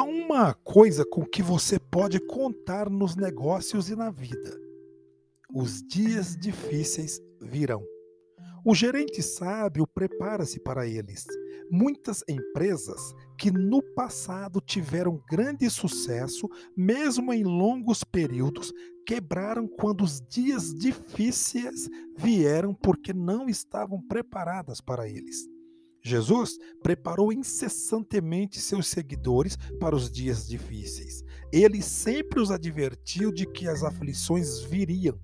uma coisa com que você pode contar nos negócios e na vida: os dias difíceis virão. O gerente sábio prepara-se para eles. Muitas empresas que no passado tiveram grande sucesso, mesmo em longos períodos, quebraram quando os dias difíceis vieram porque não estavam preparadas para eles. Jesus preparou incessantemente seus seguidores para os dias difíceis. Ele sempre os advertiu de que as aflições viriam,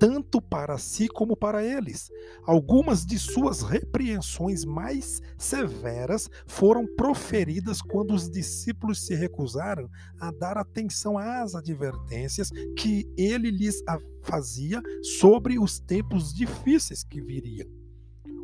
tanto para si como para eles. Algumas de suas repreensões mais severas foram proferidas quando os discípulos se recusaram a dar atenção às advertências que ele lhes fazia sobre os tempos difíceis que viriam.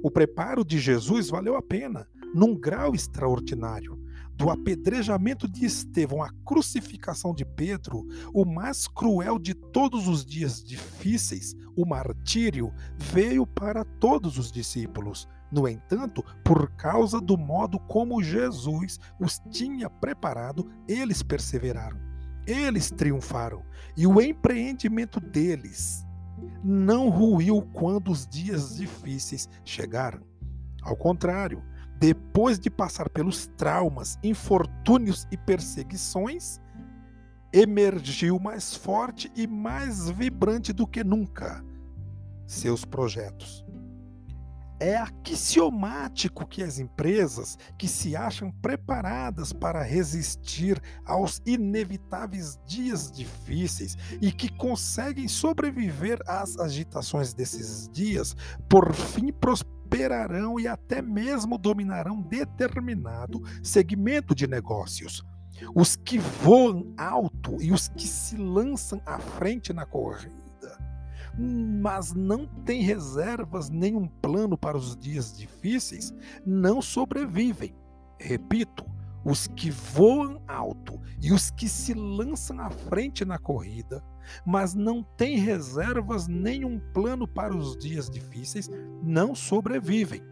O preparo de Jesus valeu a pena, num grau extraordinário. Do apedrejamento de Estevão à crucificação de Pedro, o mais cruel de todos os dias difíceis, o martírio, veio para todos os discípulos. No entanto, por causa do modo como Jesus os tinha preparado, eles perseveraram. Eles triunfaram. E o empreendimento deles não ruiu quando os dias difíceis chegaram. Ao contrário, depois de passar pelos traumas, infortúnios e perseguições, emergiu mais forte e mais vibrante do que nunca seus projetos. É axiomático que as empresas que se acham preparadas para resistir aos inevitáveis dias difíceis e que conseguem sobreviver às agitações desses dias, por fim prosperarão e até mesmo dominarão determinado segmento de negócios. Os que voam alto e os que se lançam à frente na corrida mas não tem reservas nem um plano para os dias difíceis, não sobrevivem. Repito, os que voam alto e os que se lançam à frente na corrida, mas não têm reservas nem um plano para os dias difíceis, não sobrevivem.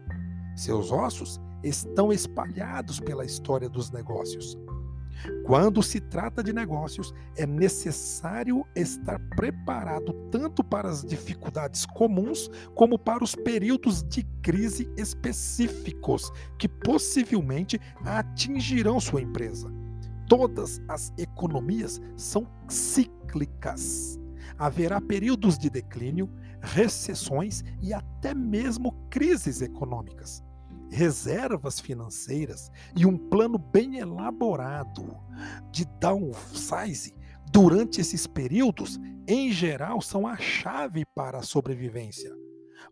Seus ossos estão espalhados pela história dos negócios. Quando se trata de negócios, é necessário estar preparado tanto para as dificuldades comuns como para os períodos de crise específicos que possivelmente atingirão sua empresa. Todas as economias são cíclicas. Haverá períodos de declínio, recessões e até mesmo crises econômicas reservas financeiras e um plano bem elaborado de downsize durante esses períodos, em geral, são a chave para a sobrevivência.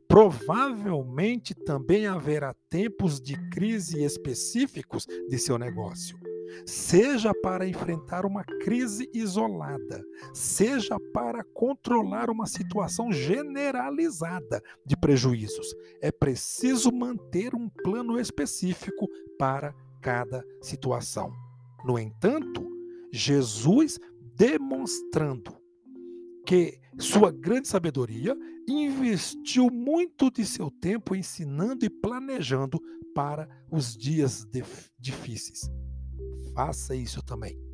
Provavelmente também haverá tempos de crise específicos de seu negócio seja para enfrentar uma crise isolada, seja para controlar uma situação generalizada de prejuízos. É preciso manter um plano específico para cada situação. No entanto, Jesus demonstrando que sua grande sabedoria investiu muito de seu tempo ensinando e planejando para os dias difíceis faça isso também.